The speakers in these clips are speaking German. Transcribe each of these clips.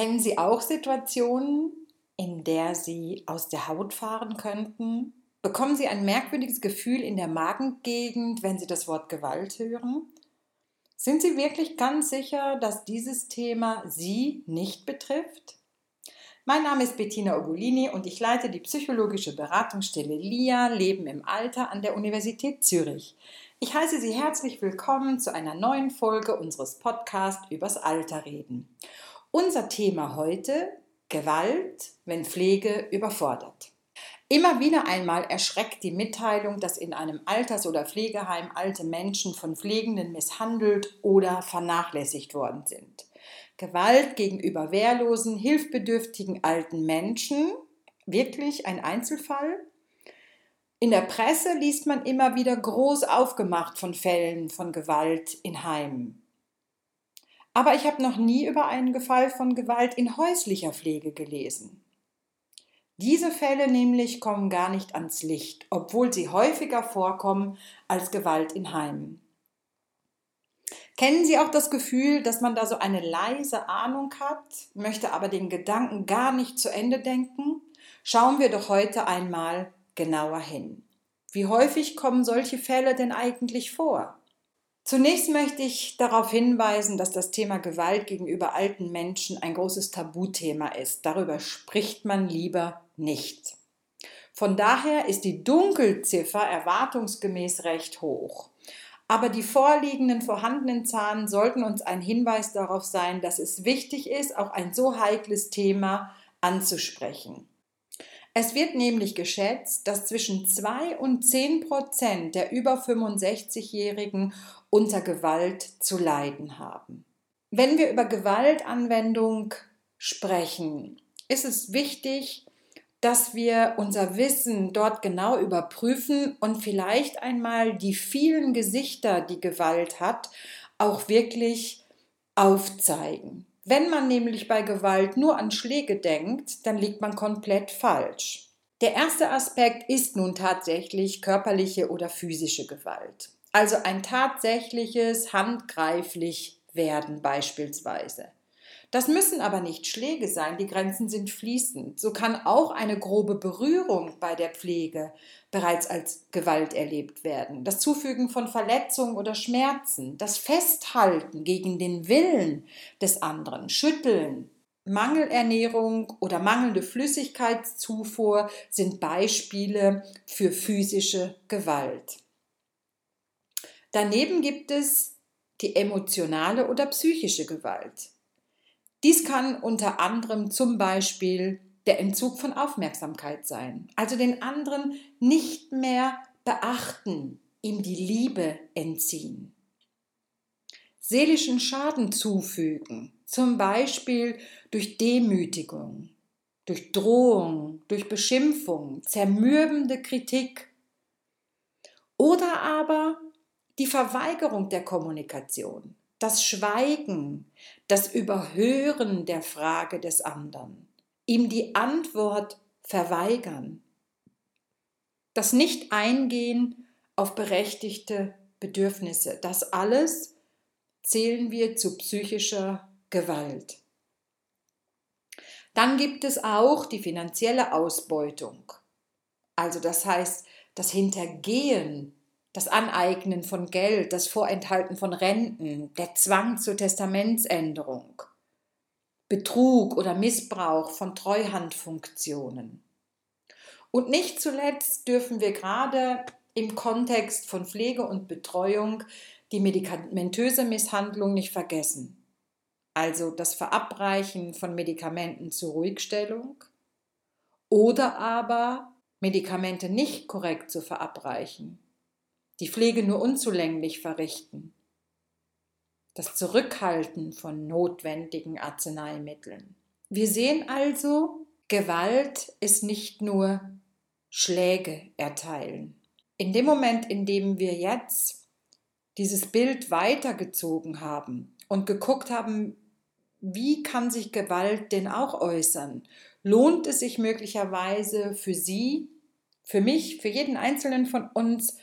Kennen Sie auch Situationen, in der Sie aus der Haut fahren könnten? Bekommen Sie ein merkwürdiges Gefühl in der Magengegend, wenn Sie das Wort Gewalt hören? Sind Sie wirklich ganz sicher, dass dieses Thema Sie nicht betrifft? Mein Name ist Bettina Ogolini und ich leite die psychologische Beratungsstelle LIA Leben im Alter an der Universität Zürich. Ich heiße Sie herzlich willkommen zu einer neuen Folge unseres Podcasts übers Alter reden. Unser Thema heute Gewalt, wenn Pflege überfordert. Immer wieder einmal erschreckt die Mitteilung, dass in einem Alters- oder Pflegeheim alte Menschen von Pflegenden misshandelt oder vernachlässigt worden sind. Gewalt gegenüber wehrlosen, hilfbedürftigen alten Menschen, wirklich ein Einzelfall? In der Presse liest man immer wieder groß aufgemacht von Fällen von Gewalt in Heimen. Aber ich habe noch nie über einen Fall von Gewalt in häuslicher Pflege gelesen. Diese Fälle nämlich kommen gar nicht ans Licht, obwohl sie häufiger vorkommen als Gewalt in Heimen. Kennen Sie auch das Gefühl, dass man da so eine leise Ahnung hat, möchte aber den Gedanken gar nicht zu Ende denken? Schauen wir doch heute einmal genauer hin. Wie häufig kommen solche Fälle denn eigentlich vor? Zunächst möchte ich darauf hinweisen, dass das Thema Gewalt gegenüber alten Menschen ein großes Tabuthema ist. Darüber spricht man lieber nicht. Von daher ist die Dunkelziffer erwartungsgemäß recht hoch. Aber die vorliegenden vorhandenen Zahlen sollten uns ein Hinweis darauf sein, dass es wichtig ist, auch ein so heikles Thema anzusprechen. Es wird nämlich geschätzt, dass zwischen 2 und 10 Prozent der über 65-Jährigen unter Gewalt zu leiden haben. Wenn wir über Gewaltanwendung sprechen, ist es wichtig, dass wir unser Wissen dort genau überprüfen und vielleicht einmal die vielen Gesichter, die Gewalt hat, auch wirklich aufzeigen. Wenn man nämlich bei Gewalt nur an Schläge denkt, dann liegt man komplett falsch. Der erste Aspekt ist nun tatsächlich körperliche oder physische Gewalt. Also ein tatsächliches handgreiflich werden beispielsweise. Das müssen aber nicht Schläge sein, die Grenzen sind fließend. So kann auch eine grobe Berührung bei der Pflege bereits als Gewalt erlebt werden. Das Zufügen von Verletzungen oder Schmerzen, das Festhalten gegen den Willen des anderen, Schütteln, Mangelernährung oder mangelnde Flüssigkeitszufuhr sind Beispiele für physische Gewalt. Daneben gibt es die emotionale oder psychische Gewalt. Dies kann unter anderem zum Beispiel der Entzug von Aufmerksamkeit sein, also den anderen nicht mehr beachten, ihm die Liebe entziehen. Seelischen Schaden zufügen, zum Beispiel durch Demütigung, durch Drohung, durch Beschimpfung, zermürbende Kritik oder aber die Verweigerung der Kommunikation, das Schweigen, das Überhören der Frage des anderen, ihm die Antwort verweigern, das Nicht-Eingehen auf berechtigte Bedürfnisse, das alles zählen wir zu psychischer Gewalt. Dann gibt es auch die finanzielle Ausbeutung. Also das heißt, das Hintergehen das Aneignen von Geld, das Vorenthalten von Renten, der Zwang zur Testamentsänderung, Betrug oder Missbrauch von Treuhandfunktionen. Und nicht zuletzt dürfen wir gerade im Kontext von Pflege und Betreuung die medikamentöse Misshandlung nicht vergessen. Also das Verabreichen von Medikamenten zur Ruhigstellung oder aber Medikamente nicht korrekt zu verabreichen die Pflege nur unzulänglich verrichten, das Zurückhalten von notwendigen Arzneimitteln. Wir sehen also, Gewalt ist nicht nur Schläge erteilen. In dem Moment, in dem wir jetzt dieses Bild weitergezogen haben und geguckt haben, wie kann sich Gewalt denn auch äußern? Lohnt es sich möglicherweise für Sie, für mich, für jeden Einzelnen von uns,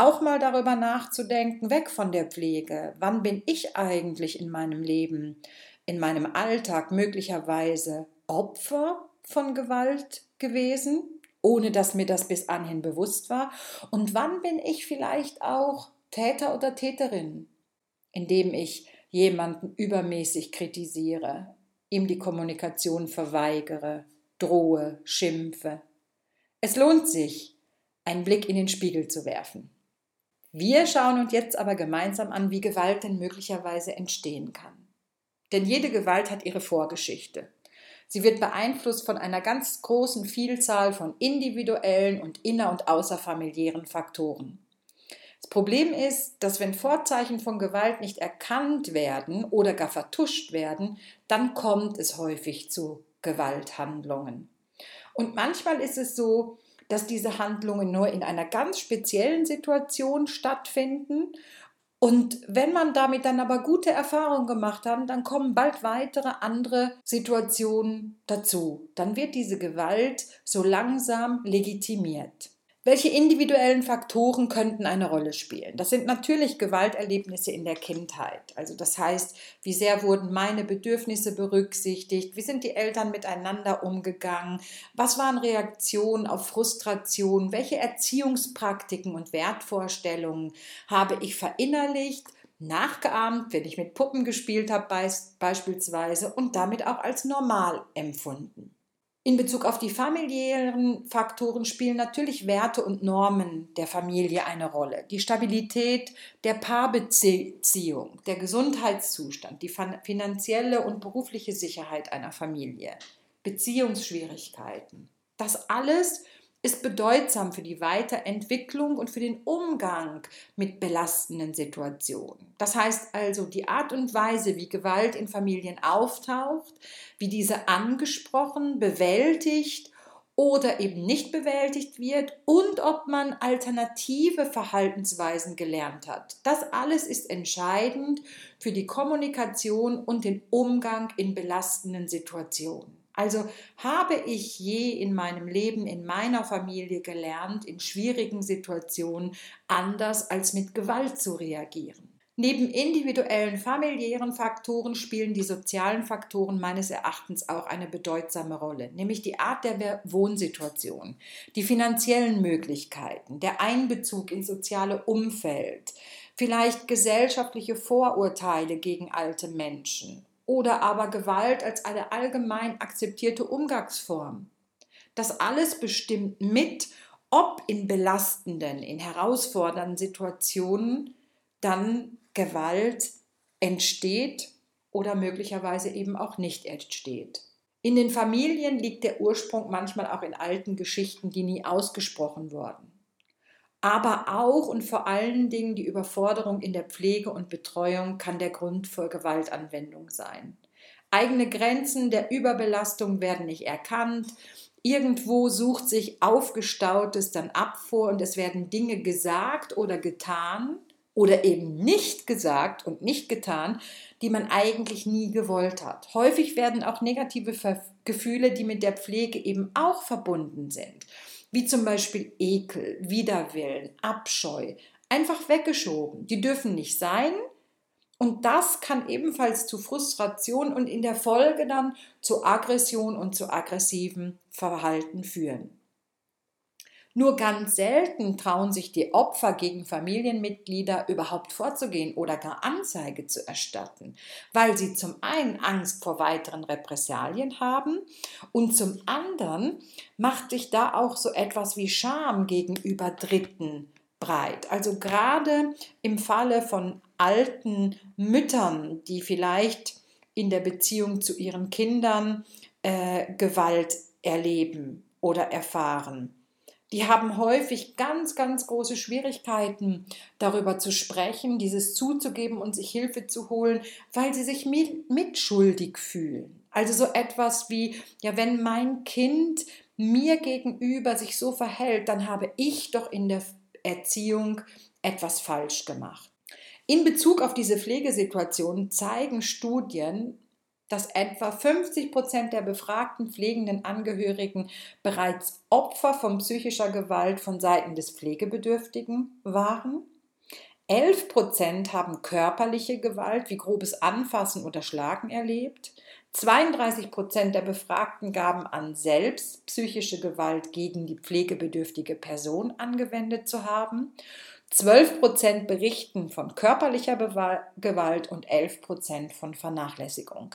auch mal darüber nachzudenken, weg von der Pflege. Wann bin ich eigentlich in meinem Leben in meinem Alltag möglicherweise Opfer von Gewalt gewesen, ohne dass mir das bis anhin bewusst war? Und wann bin ich vielleicht auch Täter oder Täterin, indem ich jemanden übermäßig kritisiere, ihm die Kommunikation verweigere, drohe, schimpfe? Es lohnt sich, einen Blick in den Spiegel zu werfen. Wir schauen uns jetzt aber gemeinsam an, wie Gewalt denn möglicherweise entstehen kann. Denn jede Gewalt hat ihre Vorgeschichte. Sie wird beeinflusst von einer ganz großen Vielzahl von individuellen und inner- und außerfamiliären Faktoren. Das Problem ist, dass wenn Vorzeichen von Gewalt nicht erkannt werden oder gar vertuscht werden, dann kommt es häufig zu Gewalthandlungen. Und manchmal ist es so, dass diese Handlungen nur in einer ganz speziellen Situation stattfinden. Und wenn man damit dann aber gute Erfahrungen gemacht hat, dann kommen bald weitere andere Situationen dazu. Dann wird diese Gewalt so langsam legitimiert. Welche individuellen Faktoren könnten eine Rolle spielen? Das sind natürlich Gewalterlebnisse in der Kindheit. Also das heißt, wie sehr wurden meine Bedürfnisse berücksichtigt? Wie sind die Eltern miteinander umgegangen? Was waren Reaktionen auf Frustration? Welche Erziehungspraktiken und Wertvorstellungen habe ich verinnerlicht? nachgeahmt, wenn ich mit Puppen gespielt habe beispielsweise und damit auch als normal empfunden. In Bezug auf die familiären Faktoren spielen natürlich Werte und Normen der Familie eine Rolle. Die Stabilität der Paarbeziehung, der Gesundheitszustand, die finanzielle und berufliche Sicherheit einer Familie, Beziehungsschwierigkeiten. Das alles ist bedeutsam für die Weiterentwicklung und für den Umgang mit belastenden Situationen. Das heißt also die Art und Weise, wie Gewalt in Familien auftaucht, wie diese angesprochen, bewältigt oder eben nicht bewältigt wird und ob man alternative Verhaltensweisen gelernt hat. Das alles ist entscheidend für die Kommunikation und den Umgang in belastenden Situationen. Also habe ich je in meinem Leben, in meiner Familie gelernt, in schwierigen Situationen anders als mit Gewalt zu reagieren. Neben individuellen familiären Faktoren spielen die sozialen Faktoren meines Erachtens auch eine bedeutsame Rolle, nämlich die Art der Wohnsituation, die finanziellen Möglichkeiten, der Einbezug ins soziale Umfeld, vielleicht gesellschaftliche Vorurteile gegen alte Menschen oder aber Gewalt als eine allgemein akzeptierte Umgangsform. Das alles bestimmt mit, ob in belastenden, in herausfordernden Situationen dann Gewalt entsteht oder möglicherweise eben auch nicht entsteht. In den Familien liegt der Ursprung manchmal auch in alten Geschichten, die nie ausgesprochen wurden aber auch und vor allen Dingen die Überforderung in der Pflege und Betreuung kann der Grund für Gewaltanwendung sein. Eigene Grenzen der Überbelastung werden nicht erkannt. Irgendwo sucht sich Aufgestautes dann ab vor und es werden Dinge gesagt oder getan oder eben nicht gesagt und nicht getan, die man eigentlich nie gewollt hat. Häufig werden auch negative Gefühle, die mit der Pflege eben auch verbunden sind wie zum Beispiel Ekel, Widerwillen, Abscheu, einfach weggeschoben. Die dürfen nicht sein. Und das kann ebenfalls zu Frustration und in der Folge dann zu Aggression und zu aggressivem Verhalten führen. Nur ganz selten trauen sich die Opfer gegen Familienmitglieder überhaupt vorzugehen oder gar Anzeige zu erstatten, weil sie zum einen Angst vor weiteren Repressalien haben und zum anderen macht sich da auch so etwas wie Scham gegenüber Dritten breit. Also gerade im Falle von alten Müttern, die vielleicht in der Beziehung zu ihren Kindern äh, Gewalt erleben oder erfahren die haben häufig ganz, ganz große Schwierigkeiten, darüber zu sprechen, dieses zuzugeben und sich Hilfe zu holen, weil sie sich mitschuldig fühlen. Also so etwas wie, ja, wenn mein Kind mir gegenüber sich so verhält, dann habe ich doch in der Erziehung etwas falsch gemacht. In Bezug auf diese Pflegesituation zeigen Studien, dass etwa 50 Prozent der befragten pflegenden Angehörigen bereits Opfer von psychischer Gewalt von Seiten des Pflegebedürftigen waren. 11 Prozent haben körperliche Gewalt wie grobes Anfassen oder Schlagen erlebt. 32 Prozent der Befragten gaben an, selbst psychische Gewalt gegen die pflegebedürftige Person angewendet zu haben. 12 Prozent berichten von körperlicher Gewalt und 11 Prozent von Vernachlässigung.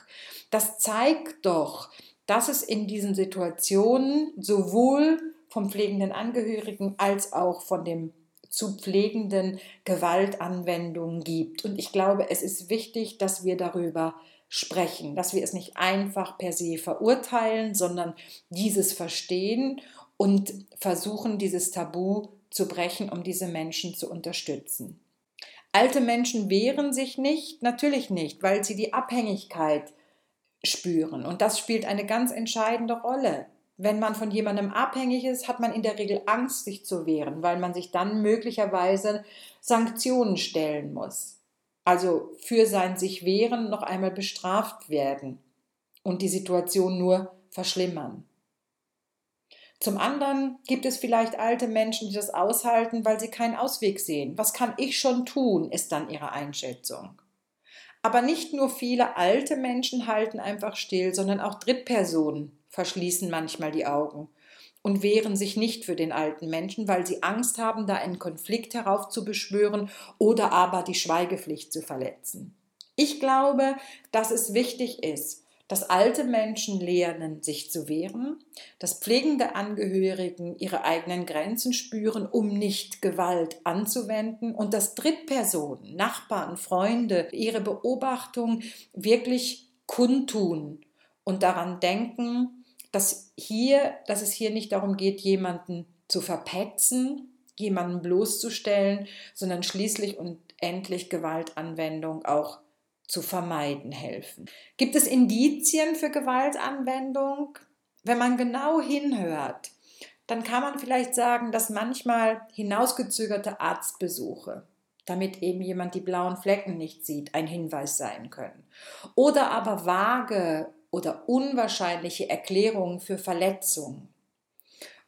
Das zeigt doch, dass es in diesen Situationen sowohl vom pflegenden Angehörigen als auch von dem zu pflegenden Gewaltanwendungen gibt. Und ich glaube, es ist wichtig, dass wir darüber sprechen, dass wir es nicht einfach per se verurteilen, sondern dieses verstehen und versuchen, dieses Tabu zu brechen, um diese Menschen zu unterstützen. Alte Menschen wehren sich nicht, natürlich nicht, weil sie die Abhängigkeit spüren. Und das spielt eine ganz entscheidende Rolle. Wenn man von jemandem abhängig ist, hat man in der Regel Angst, sich zu wehren, weil man sich dann möglicherweise Sanktionen stellen muss. Also für sein sich wehren noch einmal bestraft werden und die Situation nur verschlimmern. Zum anderen gibt es vielleicht alte Menschen, die das aushalten, weil sie keinen Ausweg sehen. Was kann ich schon tun, ist dann ihre Einschätzung. Aber nicht nur viele alte Menschen halten einfach still, sondern auch Drittpersonen verschließen manchmal die Augen und wehren sich nicht für den alten Menschen, weil sie Angst haben, da einen Konflikt heraufzubeschwören oder aber die Schweigepflicht zu verletzen. Ich glaube, dass es wichtig ist, dass alte Menschen lernen, sich zu wehren, dass pflegende Angehörigen ihre eigenen Grenzen spüren, um nicht Gewalt anzuwenden und dass Drittpersonen, Nachbarn, Freunde ihre Beobachtung wirklich kundtun und daran denken, dass hier, dass es hier nicht darum geht, jemanden zu verpetzen, jemanden bloßzustellen, sondern schließlich und endlich Gewaltanwendung auch zu vermeiden helfen. Gibt es Indizien für Gewaltanwendung? Wenn man genau hinhört, dann kann man vielleicht sagen, dass manchmal hinausgezögerte Arztbesuche, damit eben jemand die blauen Flecken nicht sieht, ein Hinweis sein können. Oder aber vage oder unwahrscheinliche Erklärungen für Verletzungen.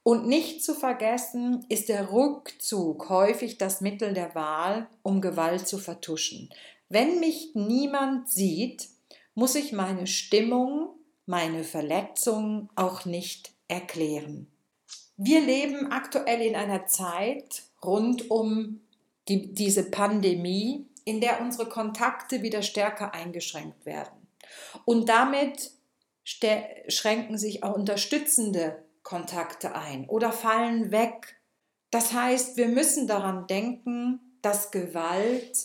Und nicht zu vergessen ist der Rückzug häufig das Mittel der Wahl, um Gewalt zu vertuschen. Wenn mich niemand sieht, muss ich meine Stimmung, meine Verletzung auch nicht erklären. Wir leben aktuell in einer Zeit rund um die, diese Pandemie, in der unsere Kontakte wieder stärker eingeschränkt werden. Und damit schränken sich auch unterstützende Kontakte ein oder fallen weg. Das heißt, wir müssen daran denken, dass Gewalt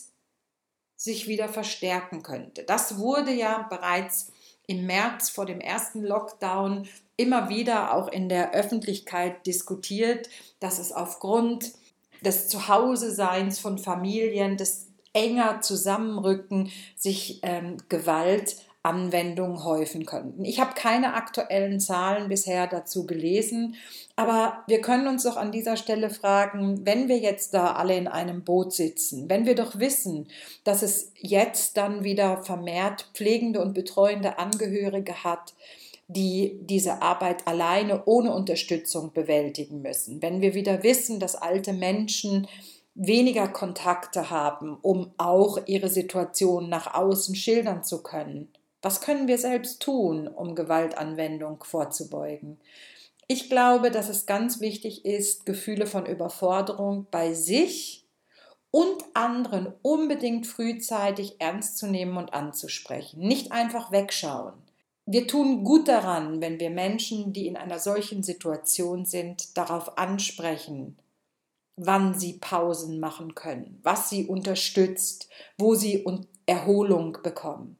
sich wieder verstärken könnte. Das wurde ja bereits im März vor dem ersten Lockdown immer wieder auch in der Öffentlichkeit diskutiert, dass es aufgrund des Zuhause-Seins von Familien, des enger Zusammenrücken sich ähm, Gewalt Anwendung häufen könnten. Ich habe keine aktuellen Zahlen bisher dazu gelesen, aber wir können uns doch an dieser Stelle fragen, wenn wir jetzt da alle in einem Boot sitzen, wenn wir doch wissen, dass es jetzt dann wieder vermehrt pflegende und betreuende Angehörige hat, die diese Arbeit alleine ohne Unterstützung bewältigen müssen, wenn wir wieder wissen, dass alte Menschen weniger Kontakte haben, um auch ihre Situation nach außen schildern zu können, was können wir selbst tun, um Gewaltanwendung vorzubeugen? Ich glaube, dass es ganz wichtig ist, Gefühle von Überforderung bei sich und anderen unbedingt frühzeitig ernst zu nehmen und anzusprechen. Nicht einfach wegschauen. Wir tun gut daran, wenn wir Menschen, die in einer solchen Situation sind, darauf ansprechen, wann sie Pausen machen können, was sie unterstützt, wo sie Erholung bekommen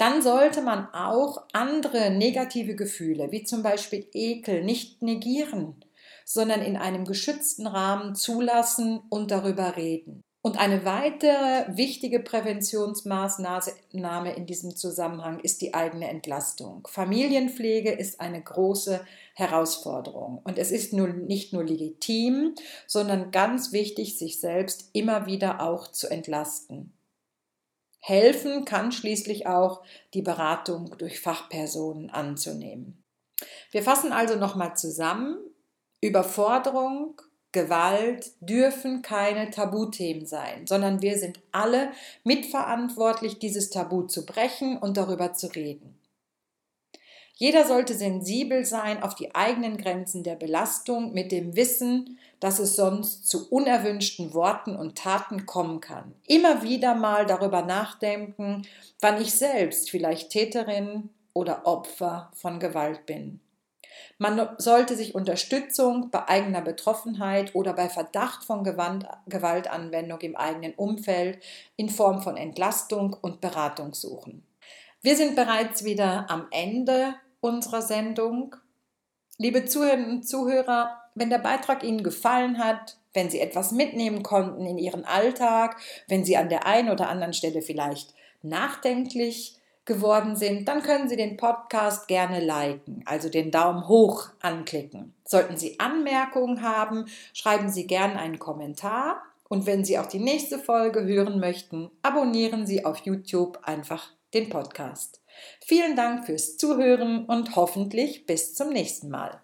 dann sollte man auch andere negative Gefühle, wie zum Beispiel Ekel, nicht negieren, sondern in einem geschützten Rahmen zulassen und darüber reden. Und eine weitere wichtige Präventionsmaßnahme in diesem Zusammenhang ist die eigene Entlastung. Familienpflege ist eine große Herausforderung und es ist nun nicht nur legitim, sondern ganz wichtig, sich selbst immer wieder auch zu entlasten. Helfen kann schließlich auch die Beratung durch Fachpersonen anzunehmen. Wir fassen also nochmal zusammen. Überforderung Gewalt dürfen keine Tabuthemen sein, sondern wir sind alle mitverantwortlich, dieses Tabu zu brechen und darüber zu reden. Jeder sollte sensibel sein auf die eigenen Grenzen der Belastung mit dem Wissen, dass es sonst zu unerwünschten Worten und Taten kommen kann. Immer wieder mal darüber nachdenken, wann ich selbst vielleicht Täterin oder Opfer von Gewalt bin. Man sollte sich Unterstützung bei eigener Betroffenheit oder bei Verdacht von Gewaltanwendung im eigenen Umfeld in Form von Entlastung und Beratung suchen. Wir sind bereits wieder am Ende unserer Sendung. Liebe Zuhörerinnen und Zuhörer, wenn der Beitrag Ihnen gefallen hat, wenn Sie etwas mitnehmen konnten in Ihren Alltag, wenn Sie an der einen oder anderen Stelle vielleicht nachdenklich geworden sind, dann können Sie den Podcast gerne liken, also den Daumen hoch anklicken. Sollten Sie Anmerkungen haben, schreiben Sie gerne einen Kommentar und wenn Sie auch die nächste Folge hören möchten, abonnieren Sie auf YouTube einfach den Podcast. Vielen Dank fürs Zuhören und hoffentlich bis zum nächsten Mal.